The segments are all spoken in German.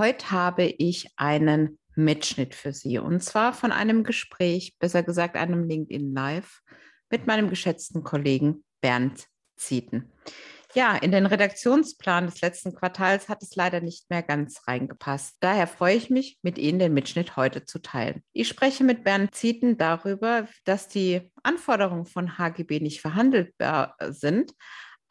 Heute habe ich einen Mitschnitt für Sie und zwar von einem Gespräch, besser gesagt einem LinkedIn Live mit meinem geschätzten Kollegen Bernd Zieten. Ja, in den Redaktionsplan des letzten Quartals hat es leider nicht mehr ganz reingepasst. Daher freue ich mich, mit Ihnen den Mitschnitt heute zu teilen. Ich spreche mit Bernd Zieten darüber, dass die Anforderungen von HGB nicht verhandelbar sind,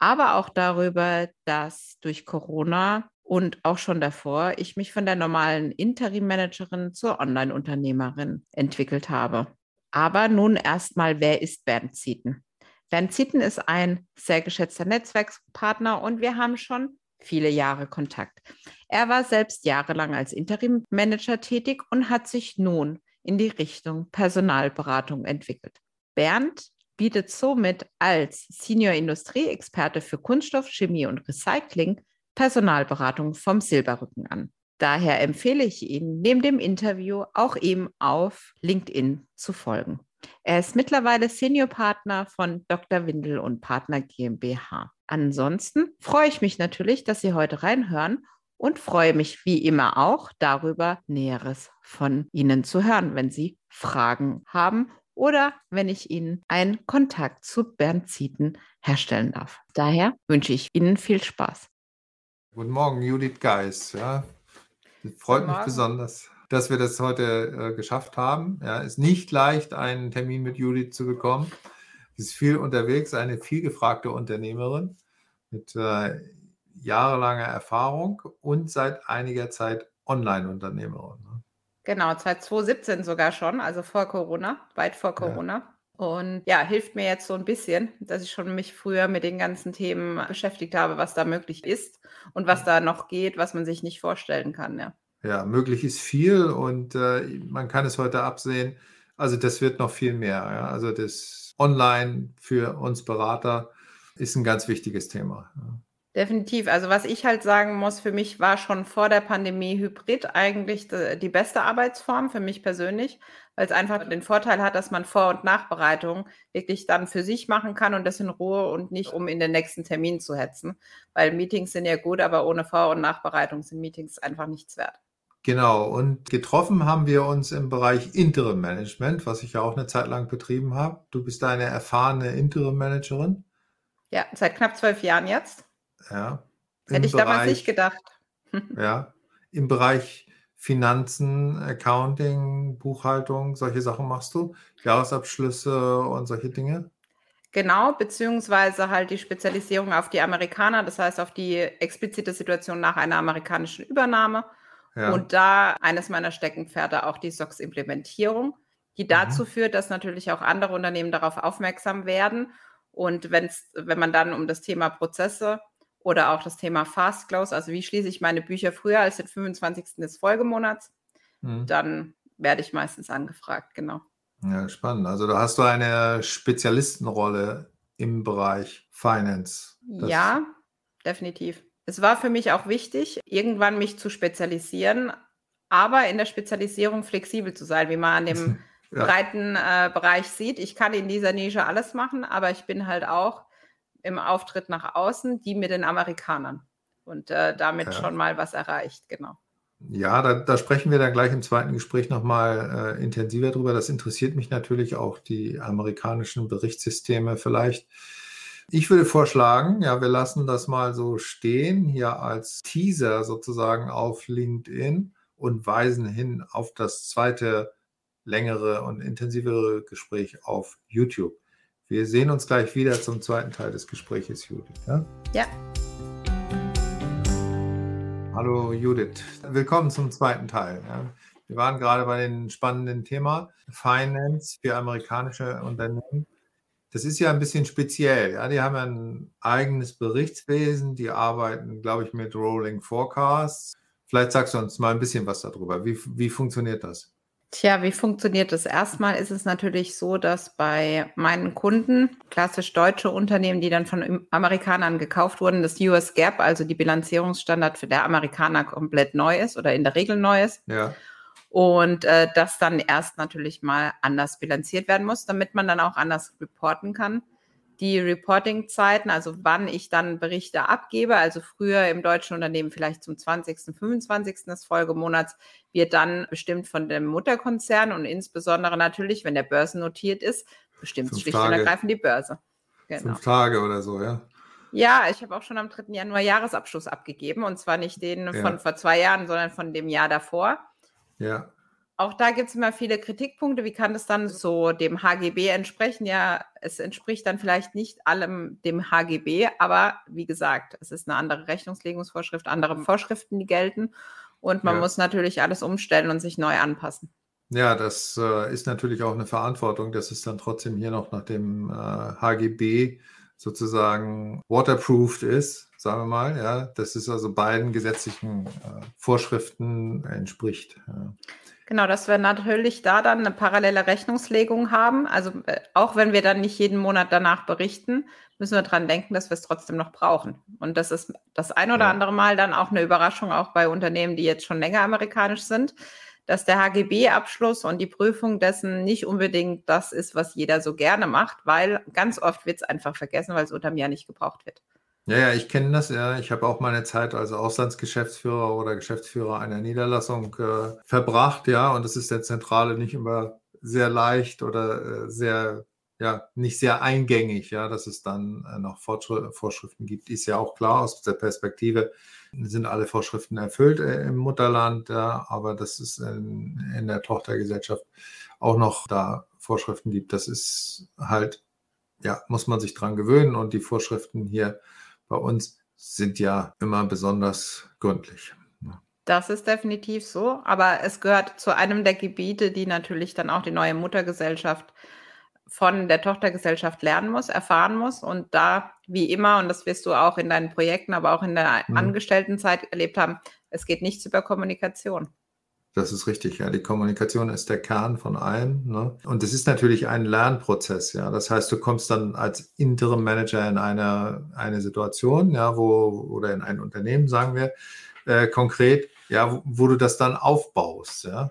aber auch darüber, dass durch Corona und auch schon davor ich mich von der normalen Interim-Managerin zur Online-Unternehmerin entwickelt habe. Aber nun erstmal, wer ist Bernd Zieten? Bernd Zitten ist ein sehr geschätzter Netzwerkspartner und wir haben schon viele Jahre Kontakt. Er war selbst jahrelang als Interim-Manager tätig und hat sich nun in die Richtung Personalberatung entwickelt. Bernd bietet somit als Senior Industrieexperte für Kunststoff, Chemie und Recycling Personalberatung vom Silberrücken an. Daher empfehle ich Ihnen, neben dem Interview auch ihm auf LinkedIn zu folgen. Er ist mittlerweile Seniorpartner von Dr. Windel und Partner GmbH. Ansonsten freue ich mich natürlich, dass Sie heute reinhören und freue mich wie immer auch darüber, Näheres von Ihnen zu hören, wenn Sie Fragen haben oder wenn ich Ihnen einen Kontakt zu Bernd Zieten herstellen darf. Daher wünsche ich Ihnen viel Spaß. Guten Morgen, Judith Geis. Ja, freut mich besonders dass wir das heute äh, geschafft haben. Ja, ist nicht leicht, einen Termin mit Judith zu bekommen. Sie ist viel unterwegs, eine viel gefragte Unternehmerin mit äh, jahrelanger Erfahrung und seit einiger Zeit Online-Unternehmerin. Ne? Genau, seit 2017 sogar schon, also vor Corona, weit vor Corona. Ja. Und ja, hilft mir jetzt so ein bisschen, dass ich schon mich früher mit den ganzen Themen beschäftigt habe, was da möglich ist und was da noch geht, was man sich nicht vorstellen kann. Ja. Ja, möglich ist viel und äh, man kann es heute absehen. Also das wird noch viel mehr. Ja? Also das Online für uns Berater ist ein ganz wichtiges Thema. Ja. Definitiv. Also was ich halt sagen muss, für mich war schon vor der Pandemie Hybrid eigentlich die beste Arbeitsform für mich persönlich, weil es einfach den Vorteil hat, dass man Vor- und Nachbereitung wirklich dann für sich machen kann und das in Ruhe und nicht um in den nächsten Termin zu hetzen, weil Meetings sind ja gut, aber ohne Vor- und Nachbereitung sind Meetings einfach nichts wert. Genau, und getroffen haben wir uns im Bereich Interim Management, was ich ja auch eine Zeit lang betrieben habe. Du bist eine erfahrene Interim Managerin. Ja, seit knapp zwölf Jahren jetzt. Ja. Hätte ich Bereich, damals nicht gedacht. ja, im Bereich Finanzen, Accounting, Buchhaltung, solche Sachen machst du, Jahresabschlüsse und solche Dinge. Genau, beziehungsweise halt die Spezialisierung auf die Amerikaner, das heißt auf die explizite Situation nach einer amerikanischen Übernahme ja. Und da eines meiner Steckenpferde auch die SOX-Implementierung, die dazu mhm. führt, dass natürlich auch andere Unternehmen darauf aufmerksam werden. Und wenn's, wenn man dann um das Thema Prozesse oder auch das Thema Fast Close, also wie schließe ich meine Bücher früher als den 25. des Folgemonats, mhm. dann werde ich meistens angefragt, genau. Ja, spannend. Also da hast du eine Spezialistenrolle im Bereich Finance. Das ja, definitiv. Es war für mich auch wichtig, irgendwann mich zu spezialisieren, aber in der Spezialisierung flexibel zu sein, wie man an dem ja. breiten äh, Bereich sieht. Ich kann in dieser Nische alles machen, aber ich bin halt auch im Auftritt nach außen, die mit den Amerikanern und äh, damit ja. schon mal was erreicht, genau. Ja, da, da, sprechen wir dann gleich im zweiten Gespräch nochmal äh, intensiver drüber. Das interessiert mich natürlich auch, die amerikanischen Berichtssysteme vielleicht. Ich würde vorschlagen, ja, wir lassen das mal so stehen, hier als Teaser sozusagen auf LinkedIn und weisen hin auf das zweite längere und intensivere Gespräch auf YouTube. Wir sehen uns gleich wieder zum zweiten Teil des Gesprächs, Judith. Ja. ja. Hallo Judith, willkommen zum zweiten Teil. Ja. Wir waren gerade bei dem spannenden Thema Finance für amerikanische Unternehmen das ist ja ein bisschen speziell. Ja? Die haben ein eigenes Berichtswesen, die arbeiten, glaube ich, mit Rolling Forecasts Vielleicht sagst du uns mal ein bisschen was darüber. Wie, wie funktioniert das? Tja, wie funktioniert das? Erstmal ist es natürlich so, dass bei meinen Kunden, klassisch deutsche Unternehmen, die dann von Amerikanern gekauft wurden, das US Gap, also die Bilanzierungsstandard für der Amerikaner komplett neu ist oder in der Regel neu ist. Ja. Und äh, das dann erst natürlich mal anders bilanziert werden muss, damit man dann auch anders reporten kann die Reporting-Zeiten, also wann ich dann Berichte abgebe, also früher im deutschen Unternehmen vielleicht zum 20., 25. des Folgemonats, wird dann bestimmt von dem Mutterkonzern und insbesondere natürlich, wenn der börsennotiert ist, bestimmt schlicht Tage. und ergreifend die Börse. Genau. Fünf Tage oder so, ja. Ja, ich habe auch schon am 3. Januar Jahresabschluss abgegeben und zwar nicht den ja. von vor zwei Jahren, sondern von dem Jahr davor. Ja. Auch da gibt es immer viele Kritikpunkte. Wie kann das dann so dem HGB entsprechen? Ja, es entspricht dann vielleicht nicht allem dem HGB, aber wie gesagt, es ist eine andere Rechnungslegungsvorschrift, andere Vorschriften, die gelten. Und man ja. muss natürlich alles umstellen und sich neu anpassen. Ja, das äh, ist natürlich auch eine Verantwortung, dass es dann trotzdem hier noch nach dem äh, HGB sozusagen waterproofed ist, sagen wir mal. Ja, dass es also beiden gesetzlichen äh, Vorschriften entspricht. Ja. Genau, dass wir natürlich da dann eine parallele Rechnungslegung haben. Also äh, auch wenn wir dann nicht jeden Monat danach berichten, müssen wir daran denken, dass wir es trotzdem noch brauchen. Und das ist das ein oder ja. andere Mal dann auch eine Überraschung, auch bei Unternehmen, die jetzt schon länger amerikanisch sind, dass der HGB-Abschluss und die Prüfung dessen nicht unbedingt das ist, was jeder so gerne macht, weil ganz oft wird es einfach vergessen, weil es unterm Jahr nicht gebraucht wird. Ja, ja, ich kenne das, ja. Ich habe auch meine Zeit als Auslandsgeschäftsführer oder Geschäftsführer einer Niederlassung äh, verbracht, ja, und das ist der Zentrale nicht immer sehr leicht oder äh, sehr, ja, nicht sehr eingängig, ja, dass es dann äh, noch Vorschriften gibt, ist ja auch klar aus der Perspektive, sind alle Vorschriften erfüllt äh, im Mutterland, ja, aber dass es in, in der Tochtergesellschaft auch noch da Vorschriften gibt, das ist halt, ja, muss man sich dran gewöhnen. Und die Vorschriften hier bei uns sind ja immer besonders gründlich. Das ist definitiv so, aber es gehört zu einem der Gebiete, die natürlich dann auch die neue Muttergesellschaft von der Tochtergesellschaft lernen muss, erfahren muss. Und da, wie immer, und das wirst du auch in deinen Projekten, aber auch in der mhm. Angestelltenzeit erlebt haben, es geht nichts über Kommunikation. Das ist richtig, ja. Die Kommunikation ist der Kern von allem. Ne? Und es ist natürlich ein Lernprozess, ja. Das heißt, du kommst dann als Interim Manager in eine, eine Situation, ja, wo, oder in ein Unternehmen, sagen wir, äh, konkret, ja, wo, wo, du das dann aufbaust, ja.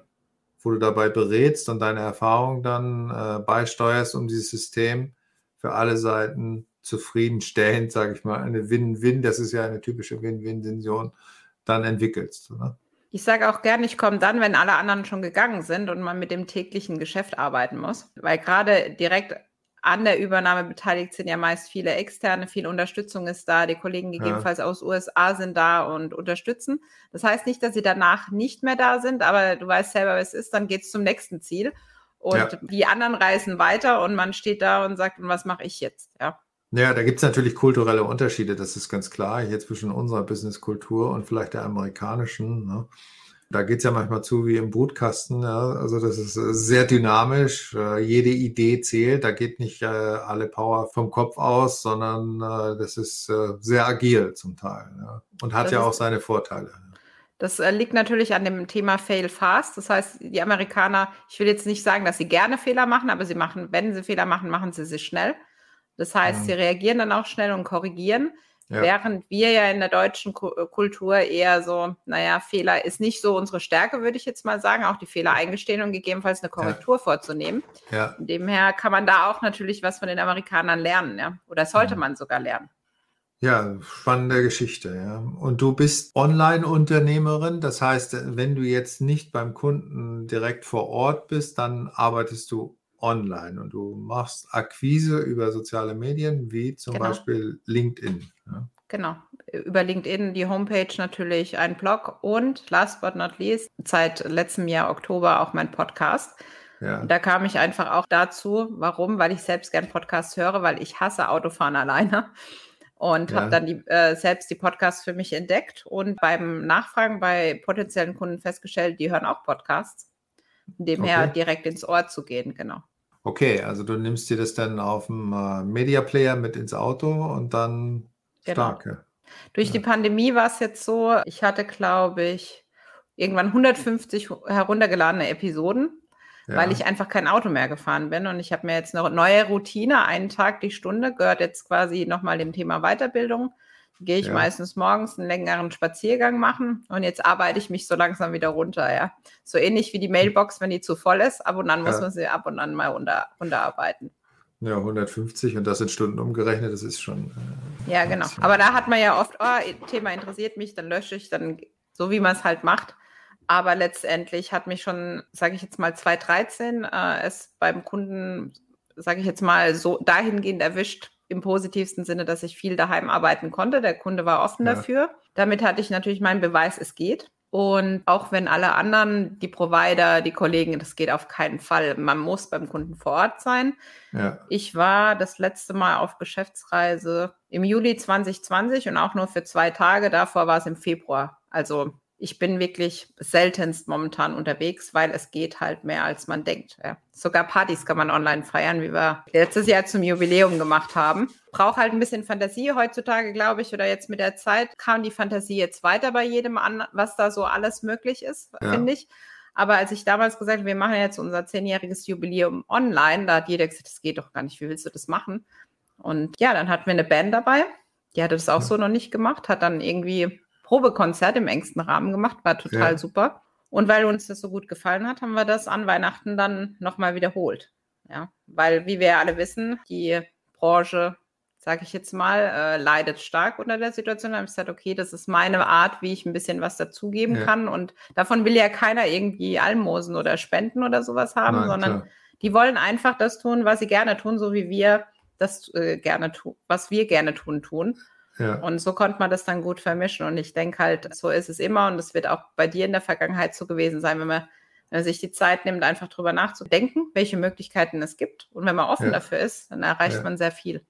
Wo du dabei berätst und deine Erfahrung dann äh, beisteuerst, um dieses System für alle Seiten zufriedenstellend, sage ich mal, eine Win-Win, das ist ja eine typische Win-Win-Dimension, dann entwickelst. Ne? Ich sage auch gerne, ich komme dann, wenn alle anderen schon gegangen sind und man mit dem täglichen Geschäft arbeiten muss. Weil gerade direkt an der Übernahme beteiligt sind ja meist viele Externe, viel Unterstützung ist da, die Kollegen gegebenenfalls ja. aus USA sind da und unterstützen. Das heißt nicht, dass sie danach nicht mehr da sind, aber du weißt selber, was es ist, dann geht es zum nächsten Ziel. Und ja. die anderen reisen weiter und man steht da und sagt, was mache ich jetzt? Ja. Ja, da gibt es natürlich kulturelle Unterschiede, das ist ganz klar, hier zwischen unserer Businesskultur und vielleicht der amerikanischen. Ne? Da geht es ja manchmal zu wie im Brutkasten. Ja? Also das ist äh, sehr dynamisch. Äh, jede Idee zählt. Da geht nicht äh, alle Power vom Kopf aus, sondern äh, das ist äh, sehr agil zum Teil. Ja? Und hat das ja auch seine Vorteile. Das äh, liegt natürlich an dem Thema Fail Fast. Das heißt, die Amerikaner, ich will jetzt nicht sagen, dass sie gerne Fehler machen, aber sie machen, wenn sie Fehler machen, machen sie sie schnell. Das heißt, mhm. sie reagieren dann auch schnell und korrigieren. Ja. Während wir ja in der deutschen äh, Kultur eher so, naja, Fehler ist nicht so unsere Stärke, würde ich jetzt mal sagen, auch die Fehler eingestehen und gegebenenfalls eine Korrektur ja. vorzunehmen. Ja. Demher kann man da auch natürlich was von den Amerikanern lernen, ja. Oder sollte mhm. man sogar lernen. Ja, spannende Geschichte, ja. Und du bist Online-Unternehmerin, das heißt, wenn du jetzt nicht beim Kunden direkt vor Ort bist, dann arbeitest du online und du machst Akquise über soziale Medien wie zum genau. Beispiel LinkedIn. Ja. Genau, über LinkedIn, die Homepage natürlich, ein Blog und last but not least, seit letztem Jahr Oktober auch mein Podcast. Ja. da kam ich einfach auch dazu. Warum? Weil ich selbst gern Podcasts höre, weil ich hasse Autofahren alleine und ja. habe dann die, äh, selbst die Podcasts für mich entdeckt und beim Nachfragen bei potenziellen Kunden festgestellt, die hören auch Podcasts. Demher okay. direkt ins Ohr zu gehen, genau. Okay, also du nimmst dir das dann auf dem äh, Media Player mit ins Auto und dann genau. starke. Durch ja. die Pandemie war es jetzt so, ich hatte, glaube ich, irgendwann 150 heruntergeladene Episoden, ja. weil ich einfach kein Auto mehr gefahren bin. Und ich habe mir jetzt eine neue Routine, einen Tag die Stunde, gehört jetzt quasi nochmal dem Thema Weiterbildung. Gehe ich ja. meistens morgens einen längeren Spaziergang machen und jetzt arbeite ich mich so langsam wieder runter, ja. So ähnlich wie die Mailbox, wenn die zu voll ist, ab und an muss man sie ab und an mal unter, unterarbeiten. Ja, 150 und das in Stunden umgerechnet, das ist schon. Äh, ja, genau. Aber da hat man ja oft, oh, Thema interessiert mich, dann lösche ich, dann so wie man es halt macht. Aber letztendlich hat mich schon, sage ich jetzt mal, 2013 äh, es beim Kunden, sage ich jetzt mal, so dahingehend erwischt, im positivsten Sinne, dass ich viel daheim arbeiten konnte. Der Kunde war offen ja. dafür. Damit hatte ich natürlich meinen Beweis, es geht. Und auch wenn alle anderen, die Provider, die Kollegen, das geht auf keinen Fall. Man muss beim Kunden vor Ort sein. Ja. Ich war das letzte Mal auf Geschäftsreise im Juli 2020 und auch nur für zwei Tage. Davor war es im Februar. Also ich bin wirklich seltenst momentan unterwegs, weil es geht halt mehr, als man denkt. Ja. Sogar Partys kann man online feiern, wie wir letztes Jahr zum Jubiläum gemacht haben. Braucht halt ein bisschen Fantasie heutzutage, glaube ich, oder jetzt mit der Zeit kam die Fantasie jetzt weiter bei jedem an, was da so alles möglich ist, ja. finde ich. Aber als ich damals gesagt habe, wir machen jetzt unser zehnjähriges Jubiläum online, da hat jeder gesagt, das geht doch gar nicht, wie willst du das machen? Und ja, dann hatten wir eine Band dabei, die hatte das auch ja. so noch nicht gemacht, hat dann irgendwie Probekonzert im engsten Rahmen gemacht, war total ja. super. Und weil uns das so gut gefallen hat, haben wir das an Weihnachten dann nochmal wiederholt. Ja, weil, wie wir alle wissen, die Branche, sage ich jetzt mal, äh, leidet stark unter der Situation. Da habe ich gesagt, okay, das ist meine Art, wie ich ein bisschen was dazugeben ja. kann. Und davon will ja keiner irgendwie Almosen oder Spenden oder sowas haben, Nein, sondern klar. die wollen einfach das tun, was sie gerne tun, so wie wir das äh, gerne tun, was wir gerne tun, tun. Ja. Und so konnte man das dann gut vermischen. Und ich denke halt, so ist es immer. Und es wird auch bei dir in der Vergangenheit so gewesen sein, wenn man, wenn man sich die Zeit nimmt, einfach drüber nachzudenken, welche Möglichkeiten es gibt. Und wenn man offen ja. dafür ist, dann erreicht ja. man sehr viel.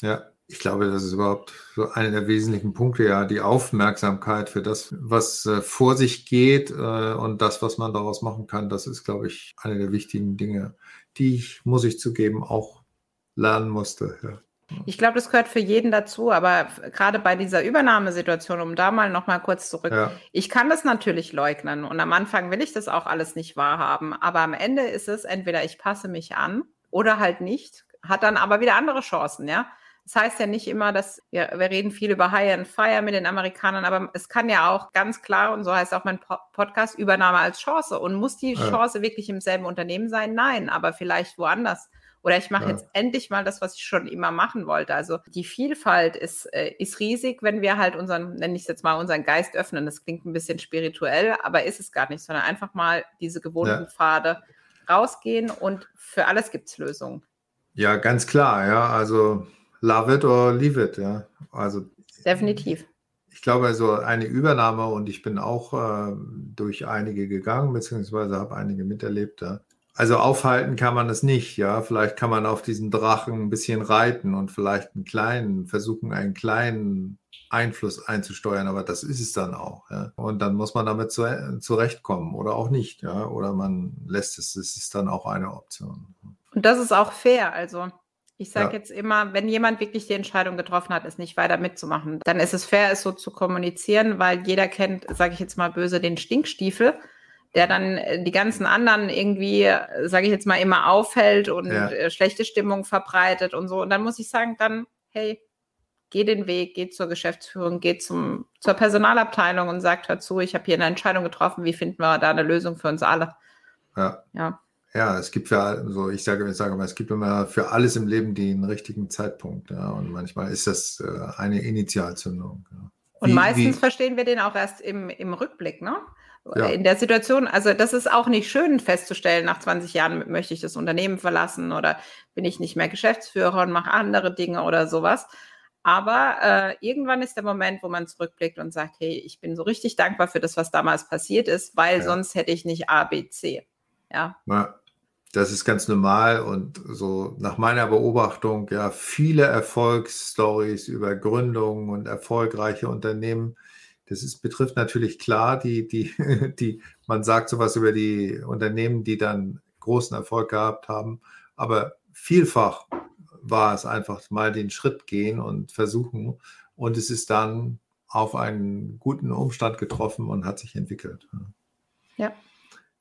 Ja, ich glaube, das ist überhaupt so einer der wesentlichen Punkte, ja, die Aufmerksamkeit für das, was äh, vor sich geht äh, und das, was man daraus machen kann. Das ist, glaube ich, eine der wichtigen Dinge, die ich, muss ich zugeben, auch lernen musste. Ja. Ich glaube, das gehört für jeden dazu, aber gerade bei dieser Übernahmesituation, um da mal noch mal kurz zurück, ja. ich kann das natürlich leugnen und am Anfang will ich das auch alles nicht wahrhaben, aber am Ende ist es entweder ich passe mich an oder halt nicht, hat dann aber wieder andere Chancen, ja. Das heißt ja nicht immer, dass wir, wir reden viel über High and Fire mit den Amerikanern, aber es kann ja auch ganz klar, und so heißt auch mein Podcast, Übernahme als Chance. Und muss die ja. Chance wirklich im selben Unternehmen sein? Nein, aber vielleicht woanders. Oder ich mache ja. jetzt endlich mal das, was ich schon immer machen wollte. Also die Vielfalt ist, äh, ist riesig, wenn wir halt unseren, nenne ich es jetzt mal, unseren Geist öffnen. Das klingt ein bisschen spirituell, aber ist es gar nicht, sondern einfach mal diese gewohnten ja. Pfade rausgehen und für alles gibt es Lösungen. Ja, ganz klar, ja. Also love it or leave it, ja. Also definitiv. Ich glaube, also eine Übernahme und ich bin auch äh, durch einige gegangen, beziehungsweise habe einige miterlebt. Ja. Also aufhalten kann man es nicht, ja. Vielleicht kann man auf diesen Drachen ein bisschen reiten und vielleicht einen kleinen, versuchen, einen kleinen Einfluss einzusteuern, aber das ist es dann auch. Ja? Und dann muss man damit zu, zurechtkommen oder auch nicht, ja. Oder man lässt es. Das ist dann auch eine Option. Und das ist auch fair. Also ich sage ja. jetzt immer, wenn jemand wirklich die Entscheidung getroffen hat, es nicht weiter mitzumachen, dann ist es fair, es so zu kommunizieren, weil jeder kennt, sage ich jetzt mal böse, den Stinkstiefel der dann äh, die ganzen anderen irgendwie, sage ich jetzt mal, immer aufhält und ja. Äh, schlechte Stimmung verbreitet und so. Und dann muss ich sagen, dann, hey, geh den Weg, geh zur Geschäftsführung, geh zum, zur Personalabteilung und sagt dazu, ich habe hier eine Entscheidung getroffen, wie finden wir da eine Lösung für uns alle? Ja. Ja, ja es gibt für, also ich sage, ich sage mal, es gibt immer für alles im Leben den richtigen Zeitpunkt. Ja, und manchmal ist das äh, eine Initialzündung. Ja. Und wie, meistens wie, verstehen wir den auch erst im, im Rückblick, ne? Ja. in der Situation, also das ist auch nicht schön festzustellen, nach 20 Jahren möchte ich das Unternehmen verlassen oder bin ich nicht mehr Geschäftsführer und mache andere Dinge oder sowas. Aber äh, irgendwann ist der Moment, wo man zurückblickt und sagt, hey, ich bin so richtig dankbar für das, was damals passiert ist, weil ja. sonst hätte ich nicht A, B, C. Ja. ja. Das ist ganz normal und so nach meiner Beobachtung, ja, viele Erfolgsstories über Gründungen und erfolgreiche Unternehmen das ist, betrifft natürlich klar die, die, die, man sagt sowas über die Unternehmen, die dann großen Erfolg gehabt haben, aber vielfach war es einfach mal den Schritt gehen und versuchen und es ist dann auf einen guten Umstand getroffen und hat sich entwickelt. Ja.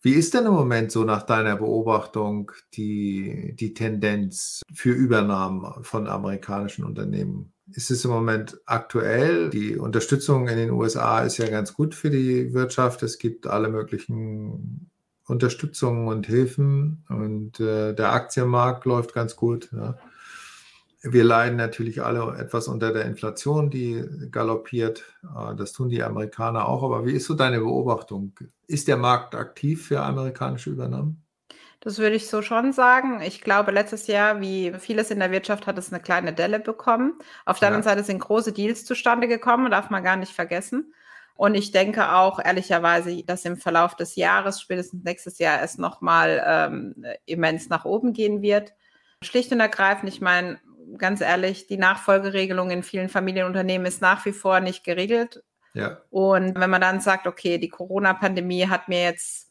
Wie ist denn im Moment so nach deiner Beobachtung die, die Tendenz für Übernahmen von amerikanischen Unternehmen? Ist es im Moment aktuell? Die Unterstützung in den USA ist ja ganz gut für die Wirtschaft. Es gibt alle möglichen Unterstützungen und Hilfen und äh, der Aktienmarkt läuft ganz gut. Ja. Wir leiden natürlich alle etwas unter der Inflation, die galoppiert. Äh, das tun die Amerikaner auch. Aber wie ist so deine Beobachtung? Ist der Markt aktiv für amerikanische Übernahmen? Das würde ich so schon sagen. Ich glaube, letztes Jahr, wie vieles in der Wirtschaft, hat es eine kleine Delle bekommen. Auf der ja. anderen Seite sind große Deals zustande gekommen, darf man gar nicht vergessen. Und ich denke auch ehrlicherweise, dass im Verlauf des Jahres, spätestens nächstes Jahr, es nochmal ähm, immens nach oben gehen wird. Schlicht und ergreifend, ich meine, ganz ehrlich, die Nachfolgeregelung in vielen Familienunternehmen ist nach wie vor nicht geregelt. Ja. Und wenn man dann sagt, okay, die Corona-Pandemie hat mir jetzt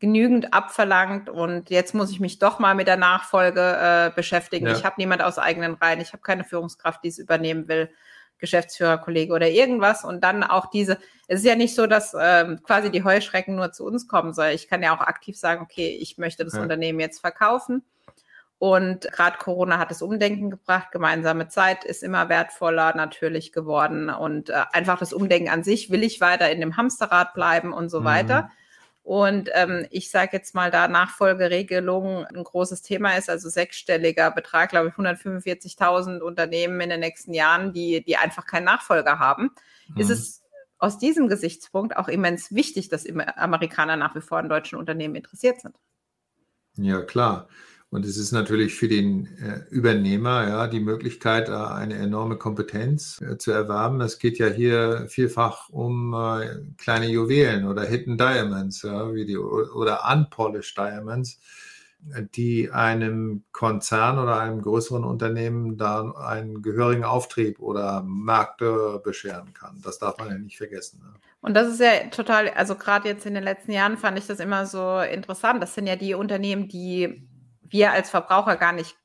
genügend abverlangt und jetzt muss ich mich doch mal mit der Nachfolge äh, beschäftigen. Ja. Ich habe niemand aus eigenen Reihen, ich habe keine Führungskraft, die es übernehmen will, Geschäftsführer, Kollege oder irgendwas. Und dann auch diese, es ist ja nicht so, dass ähm, quasi die Heuschrecken nur zu uns kommen soll. Ich kann ja auch aktiv sagen, okay, ich möchte das ja. Unternehmen jetzt verkaufen und gerade Corona hat das Umdenken gebracht. Gemeinsame Zeit ist immer wertvoller natürlich geworden. Und äh, einfach das Umdenken an sich, will ich weiter in dem Hamsterrad bleiben und so mhm. weiter. Und ähm, ich sage jetzt mal, da Nachfolgeregelung ein großes Thema ist, also sechsstelliger Betrag, glaube ich, 145.000 Unternehmen in den nächsten Jahren, die, die einfach keinen Nachfolger haben, mhm. ist es aus diesem Gesichtspunkt auch immens wichtig, dass Amerikaner nach wie vor an deutschen Unternehmen interessiert sind. Ja, klar. Und es ist natürlich für den äh, Übernehmer ja die Möglichkeit, äh, eine enorme Kompetenz äh, zu erwerben. Es geht ja hier vielfach um äh, kleine Juwelen oder Hidden Diamonds, ja, wie die, oder Unpolished Diamonds, die einem Konzern oder einem größeren Unternehmen da einen gehörigen Auftrieb oder Märkte bescheren kann. Das darf man ja nicht vergessen. Ne? Und das ist ja total, also gerade jetzt in den letzten Jahren fand ich das immer so interessant. Das sind ja die Unternehmen, die wir als Verbraucher gar nicht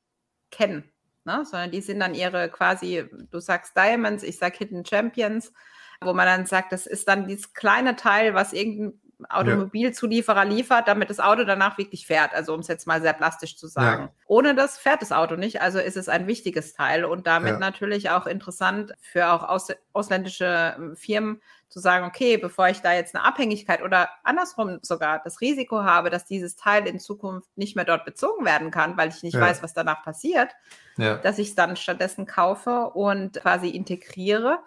kennen. Ne? Sondern die sind dann ihre quasi, du sagst Diamonds, ich sag Hidden Champions, wo man dann sagt, das ist dann dieses kleine Teil, was irgendein Automobilzulieferer liefert, damit das Auto danach wirklich fährt. Also um es jetzt mal sehr plastisch zu sagen. Ja. Ohne das fährt das Auto nicht. Also ist es ein wichtiges Teil und damit ja. natürlich auch interessant für auch aus, ausländische ähm, Firmen zu sagen, okay, bevor ich da jetzt eine Abhängigkeit oder andersrum sogar das Risiko habe, dass dieses Teil in Zukunft nicht mehr dort bezogen werden kann, weil ich nicht ja. weiß, was danach passiert, dass ich es dann stattdessen kaufe und quasi integriere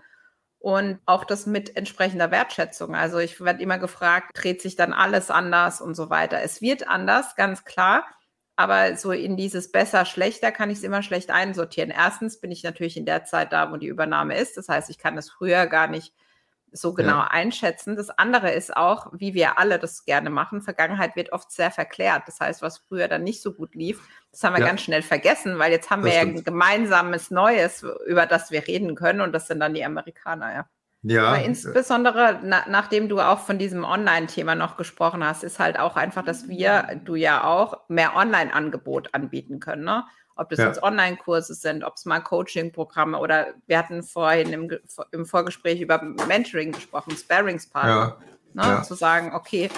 und auch das mit entsprechender Wertschätzung. Also ich werde immer gefragt, dreht sich dann alles anders und so weiter. Es wird anders, ganz klar. Aber so in dieses besser, schlechter kann ich es immer schlecht einsortieren. Erstens bin ich natürlich in der Zeit da, wo die Übernahme ist. Das heißt, ich kann es früher gar nicht so genau ja. einschätzen. Das andere ist auch, wie wir alle das gerne machen, Vergangenheit wird oft sehr verklärt. Das heißt, was früher dann nicht so gut lief, das haben wir ja. ganz schnell vergessen, weil jetzt haben das wir stimmt. ja ein gemeinsames Neues, über das wir reden können und das sind dann die Amerikaner, ja. Ja. Aber insbesondere, na, nachdem du auch von diesem Online-Thema noch gesprochen hast, ist halt auch einfach, dass wir, du ja auch, mehr Online-Angebot anbieten können. Ne? Ob das ja. jetzt Online-Kurse sind, ob es mal Coaching-Programme oder wir hatten vorhin im, im Vorgespräch über Mentoring gesprochen, Sparringspartner. Ja. Ne? Ja. Zu sagen, okay,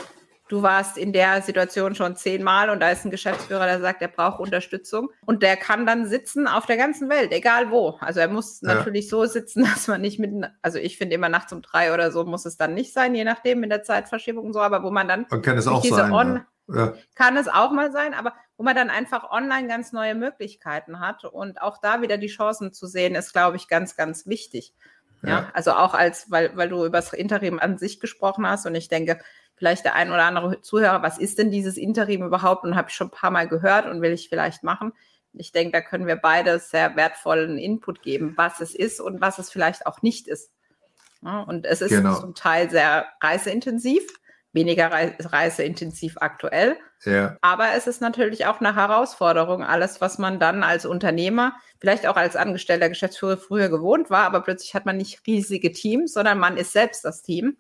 du warst in der Situation schon zehnmal und da ist ein Geschäftsführer, der sagt, er braucht Unterstützung und der kann dann sitzen auf der ganzen Welt, egal wo. Also er muss ja. natürlich so sitzen, dass man nicht mit, also ich finde immer nachts um drei oder so muss es dann nicht sein, je nachdem mit der Zeitverschiebung und so, aber wo man dann man kann es auch sein, On ja. Kann es auch mal sein, aber wo man dann einfach online ganz neue Möglichkeiten hat und auch da wieder die Chancen zu sehen, ist, glaube ich, ganz, ganz wichtig. Ja, ja also auch als, weil, weil du über das Interim an sich gesprochen hast und ich denke, vielleicht der ein oder andere Zuhörer, was ist denn dieses Interim überhaupt und habe ich schon ein paar Mal gehört und will ich vielleicht machen. Ich denke, da können wir beide sehr wertvollen Input geben, was es ist und was es vielleicht auch nicht ist. Ja, und es ist genau. zum Teil sehr reiseintensiv weniger reiseintensiv aktuell. Ja. Aber es ist natürlich auch eine Herausforderung, alles, was man dann als Unternehmer, vielleicht auch als angestellter Geschäftsführer früher gewohnt war, aber plötzlich hat man nicht riesige Teams, sondern man ist selbst das Team.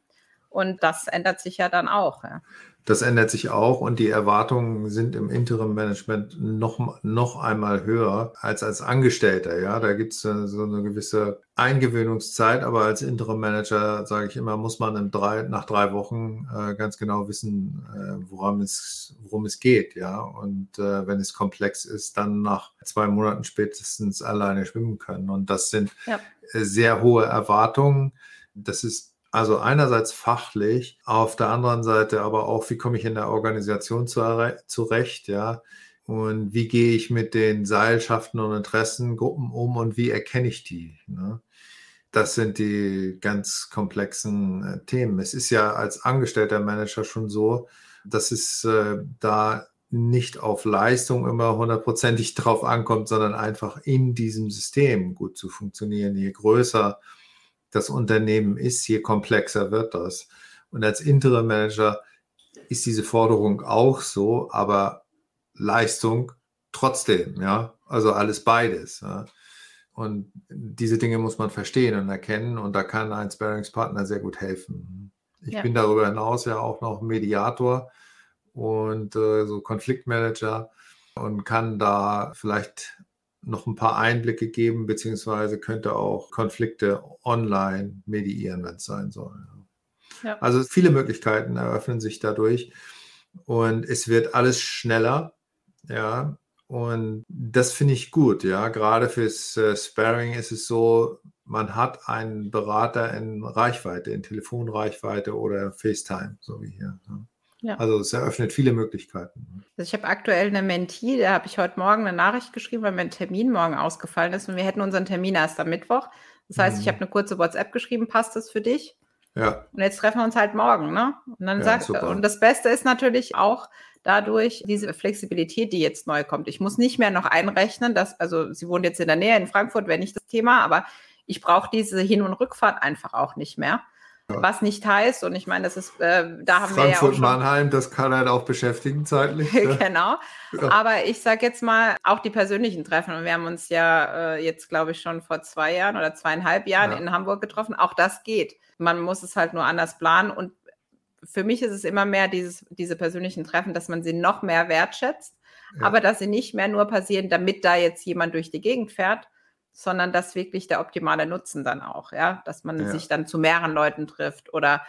Und das ändert sich ja dann auch. Ja. Das ändert sich auch und die Erwartungen sind im Interim-Management noch, noch einmal höher als als Angestellter. Ja, da gibt es so eine gewisse Eingewöhnungszeit, aber als Interim-Manager, sage ich immer, muss man drei, nach drei Wochen äh, ganz genau wissen, äh, worum, es, worum es geht. Ja, und äh, wenn es komplex ist, dann nach zwei Monaten spätestens alleine schwimmen können. Und das sind ja. sehr hohe Erwartungen. Das ist also einerseits fachlich, auf der anderen Seite aber auch, wie komme ich in der Organisation zurecht, ja. Und wie gehe ich mit den Seilschaften und Interessengruppen um und wie erkenne ich die? Ne? Das sind die ganz komplexen äh, Themen. Es ist ja als angestellter Manager schon so, dass es äh, da nicht auf Leistung immer hundertprozentig drauf ankommt, sondern einfach in diesem System gut zu funktionieren. Je größer das Unternehmen ist, je komplexer wird das. Und als Interim Manager ist diese Forderung auch so, aber Leistung trotzdem, ja. Also alles beides. Ja? Und diese Dinge muss man verstehen und erkennen und da kann ein Sparingspartner sehr gut helfen. Ich ja. bin darüber hinaus ja auch noch Mediator und äh, so Konfliktmanager und kann da vielleicht noch ein paar Einblicke geben, beziehungsweise könnte auch Konflikte online mediieren, wenn es sein soll. Ja. Also viele Möglichkeiten eröffnen sich dadurch und es wird alles schneller, ja. Und das finde ich gut, ja. Gerade fürs äh, Sparring ist es so, man hat einen Berater in Reichweite, in Telefonreichweite oder FaceTime, so wie hier. Ja. Ja. Also es eröffnet viele Möglichkeiten. Also ich habe aktuell eine Mentee, da habe ich heute Morgen eine Nachricht geschrieben, weil mein Termin morgen ausgefallen ist und wir hätten unseren Termin erst am Mittwoch. Das heißt, mhm. ich habe eine kurze WhatsApp geschrieben, passt das für dich? Ja. Und jetzt treffen wir uns halt morgen, ne? Und dann ja, sagt, super. und das Beste ist natürlich auch dadurch diese Flexibilität, die jetzt neu kommt. Ich muss nicht mehr noch einrechnen, dass, also sie wohnt jetzt in der Nähe in Frankfurt, wäre nicht das Thema, aber ich brauche diese Hin- und Rückfahrt einfach auch nicht mehr. Was nicht heißt, und ich meine, das ist, äh, da haben Frankfurt, wir ja auch schon, Mannheim, das kann halt auch beschäftigen zeitlich. Ne? genau. Ja. Aber ich sage jetzt mal, auch die persönlichen Treffen, und wir haben uns ja äh, jetzt, glaube ich, schon vor zwei Jahren oder zweieinhalb Jahren ja. in Hamburg getroffen, auch das geht. Man muss es halt nur anders planen und für mich ist es immer mehr dieses, diese persönlichen Treffen, dass man sie noch mehr wertschätzt, ja. aber dass sie nicht mehr nur passieren, damit da jetzt jemand durch die Gegend fährt, sondern dass wirklich der optimale Nutzen dann auch, ja, dass man ja. sich dann zu mehreren Leuten trifft oder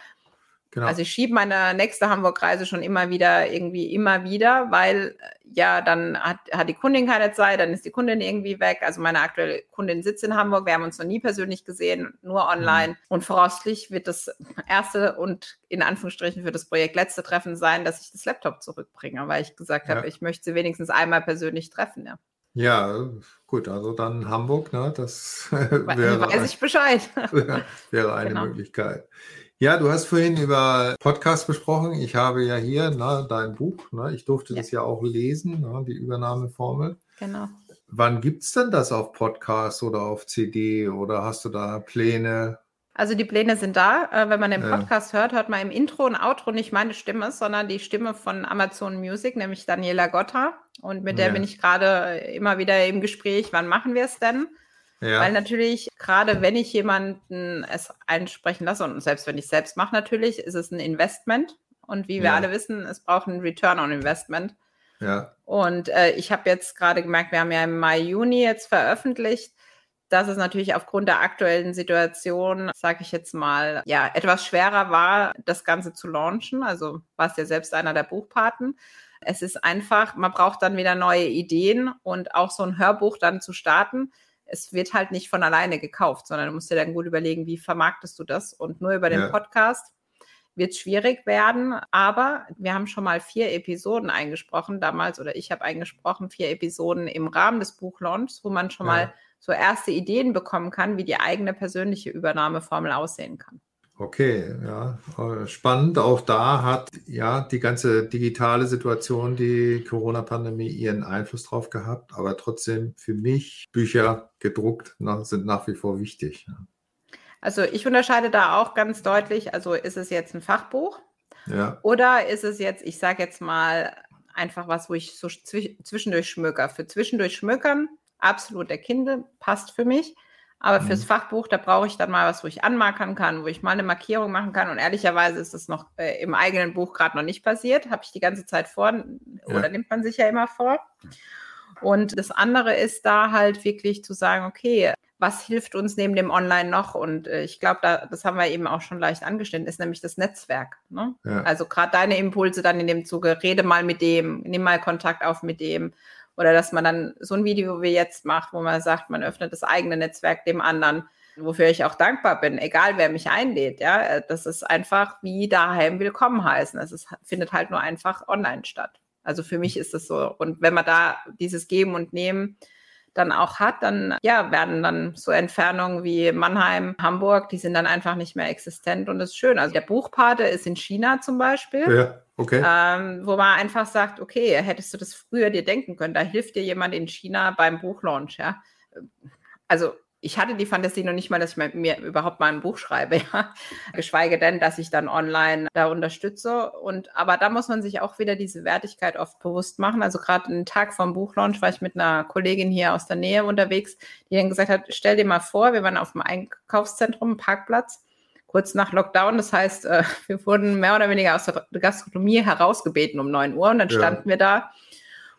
Genau. Also ich schiebe meine nächste Hamburg-Reise schon immer wieder, irgendwie immer wieder, weil äh, ja, dann hat, hat die Kundin keine Zeit, dann ist die Kundin irgendwie weg. Also meine aktuelle Kundin sitzt in Hamburg, wir haben uns noch nie persönlich gesehen, nur online. Mhm. Und voraussichtlich wird das erste und in Anführungsstrichen für das Projekt letzte Treffen sein, dass ich das Laptop zurückbringe, weil ich gesagt ja. habe, ich möchte sie wenigstens einmal persönlich treffen. Ja. Ja, gut, also dann Hamburg, ne? Das wäre, Weiß ich Bescheid. wäre eine genau. Möglichkeit. Ja, du hast vorhin über Podcast besprochen. Ich habe ja hier ne, dein Buch. Ne? Ich durfte ja. das ja auch lesen, ne, die Übernahmeformel. Genau. Wann gibt es denn das auf Podcast oder auf CD oder hast du da Pläne? Also die Pläne sind da. Äh, wenn man den Podcast ja. hört, hört man im Intro und Outro nicht meine Stimme, sondern die Stimme von Amazon Music, nämlich Daniela Gotta. Und mit der ja. bin ich gerade immer wieder im Gespräch, wann machen wir es denn? Ja. Weil natürlich, gerade wenn ich jemanden es einsprechen lasse, und selbst wenn ich es selbst mache, natürlich, ist es ein Investment. Und wie wir alle wissen, es braucht ein Return on Investment. Ja. Und äh, ich habe jetzt gerade gemerkt, wir haben ja im Mai, Juni jetzt veröffentlicht dass es natürlich aufgrund der aktuellen Situation, sage ich jetzt mal, ja, etwas schwerer war, das Ganze zu launchen. Also warst ja selbst einer der Buchpaten. Es ist einfach, man braucht dann wieder neue Ideen und auch so ein Hörbuch dann zu starten. Es wird halt nicht von alleine gekauft, sondern du musst dir dann gut überlegen, wie vermarktest du das? Und nur über den ja. Podcast wird es schwierig werden. Aber wir haben schon mal vier Episoden eingesprochen damals, oder ich habe eingesprochen, vier Episoden im Rahmen des Buchlaunchs, wo man schon ja. mal so erste Ideen bekommen kann, wie die eigene persönliche Übernahmeformel aussehen kann. Okay, ja, äh, spannend. Auch da hat ja die ganze digitale Situation, die Corona-Pandemie, ihren Einfluss drauf gehabt. Aber trotzdem für mich Bücher gedruckt sind nach wie vor wichtig. Also ich unterscheide da auch ganz deutlich. Also ist es jetzt ein Fachbuch ja. oder ist es jetzt, ich sage jetzt mal einfach was, wo ich so zwischendurch schmöker. Für zwischendurch schmökern absolut der Kindle passt für mich. Aber mhm. fürs Fachbuch, da brauche ich dann mal was, wo ich anmarkern kann, wo ich mal eine Markierung machen kann. Und ehrlicherweise ist das noch äh, im eigenen Buch gerade noch nicht passiert. Habe ich die ganze Zeit vor ja. oder nimmt man sich ja immer vor. Und das andere ist da halt wirklich zu sagen, okay, was hilft uns neben dem Online noch? Und äh, ich glaube, da, das haben wir eben auch schon leicht angestellt, ist nämlich das Netzwerk. Ne? Ja. Also gerade deine Impulse dann in dem Zuge, rede mal mit dem, nimm mal Kontakt auf mit dem oder dass man dann so ein Video wie jetzt macht, wo man sagt, man öffnet das eigene Netzwerk dem anderen, wofür ich auch dankbar bin, egal wer mich einlädt. Ja, äh, das ist einfach wie daheim willkommen heißen. Es findet halt nur einfach online statt. Also für mich ist es so. Und wenn man da dieses Geben und Nehmen dann auch hat, dann ja, werden dann so Entfernungen wie Mannheim, Hamburg, die sind dann einfach nicht mehr existent und das ist schön. Also der Buchpate ist in China zum Beispiel. Ja. Okay. Ähm, wo man einfach sagt, okay, hättest du das früher dir denken können, da hilft dir jemand in China beim Buchlaunch, ja. Also ich hatte die Fantasie noch nicht mal, dass ich mir überhaupt mal ein Buch schreibe, ja. Geschweige denn, dass ich dann online da unterstütze. Und aber da muss man sich auch wieder diese Wertigkeit oft bewusst machen. Also gerade einen Tag vom Buchlaunch war ich mit einer Kollegin hier aus der Nähe unterwegs, die dann gesagt hat: Stell dir mal vor, wir waren auf dem Einkaufszentrum, Parkplatz kurz nach Lockdown. Das heißt, äh, wir wurden mehr oder weniger aus der Gastronomie herausgebeten um 9 Uhr und dann standen wir da.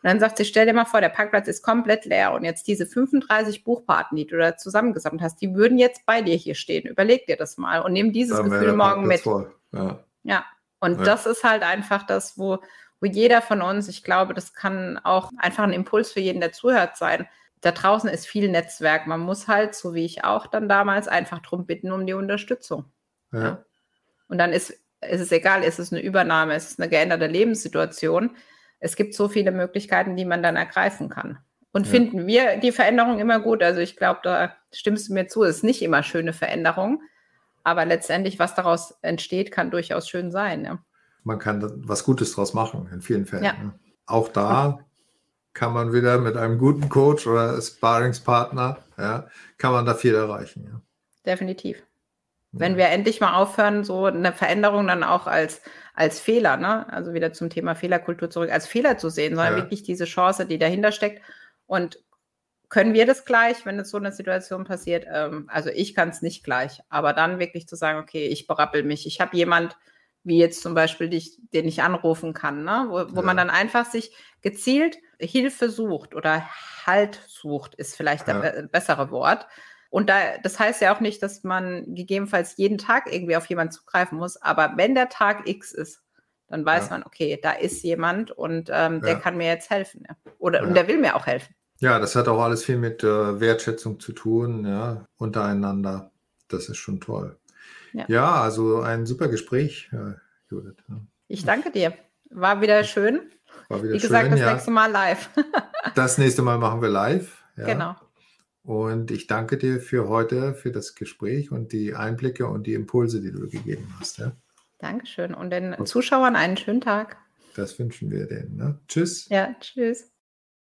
Und dann sagt sie, stell dir mal vor, der Parkplatz ist komplett leer und jetzt diese 35 Buchpaten, die du da zusammengesammelt hast, die würden jetzt bei dir hier stehen. Überleg dir das mal und nimm dieses Dann Gefühl morgen mit. Ja. ja. Und ja. das ist halt einfach das, wo, wo jeder von uns, ich glaube, das kann auch einfach ein Impuls für jeden, der zuhört, sein. Da draußen ist viel Netzwerk. Man muss halt, so wie ich auch dann damals, einfach drum bitten um die Unterstützung. Ja. Und dann ist, ist es egal, ist es eine Übernahme, ist es eine geänderte Lebenssituation. Es gibt so viele Möglichkeiten, die man dann ergreifen kann. Und ja. finden wir die Veränderung immer gut? Also ich glaube, da stimmst du mir zu, es ist nicht immer schöne Veränderung, aber letztendlich, was daraus entsteht, kann durchaus schön sein. Ja. Man kann was Gutes daraus machen, in vielen Fällen. Ja. Ne? Auch da kann man wieder mit einem guten Coach oder Sparingspartner, ja, kann man da viel erreichen. Ja. Definitiv. Wenn wir endlich mal aufhören, so eine Veränderung dann auch als, als Fehler, ne? also wieder zum Thema Fehlerkultur zurück, als Fehler zu sehen, sondern ja. wirklich diese Chance, die dahinter steckt. Und können wir das gleich, wenn es so eine Situation passiert? Ähm, also ich kann es nicht gleich, aber dann wirklich zu sagen, okay, ich berappel mich. Ich habe jemand, wie jetzt zum Beispiel, dich, den ich anrufen kann, ne? wo, wo ja. man dann einfach sich gezielt Hilfe sucht oder Halt sucht, ist vielleicht ja. das bessere Wort und da, das heißt ja auch nicht, dass man gegebenenfalls jeden Tag irgendwie auf jemanden zugreifen muss. Aber wenn der Tag X ist, dann weiß ja. man, okay, da ist jemand und ähm, der kann mir jetzt helfen. Ja. Oder ja. und der will mir auch helfen. Ja, das hat auch alles viel mit äh, Wertschätzung zu tun, ja, untereinander. Das ist schon toll. Ja, also ein super Gespräch, äh, Judith. Ich danke dir. War wieder schön. War wieder Wie gesagt, schön, das nächste Mal live. das nächste Mal machen wir live. Genau. Und ich danke dir für heute, für das Gespräch und die Einblicke und die Impulse, die du gegeben hast. Ja? Dankeschön. Und den okay. Zuschauern einen schönen Tag. Das wünschen wir denen. Ne? Tschüss. Ja, tschüss.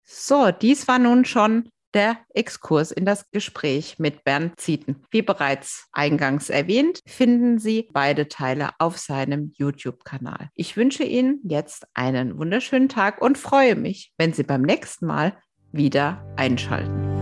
So, dies war nun schon der Exkurs in das Gespräch mit Bernd Zieten. Wie bereits eingangs erwähnt, finden Sie beide Teile auf seinem YouTube-Kanal. Ich wünsche Ihnen jetzt einen wunderschönen Tag und freue mich, wenn Sie beim nächsten Mal wieder einschalten.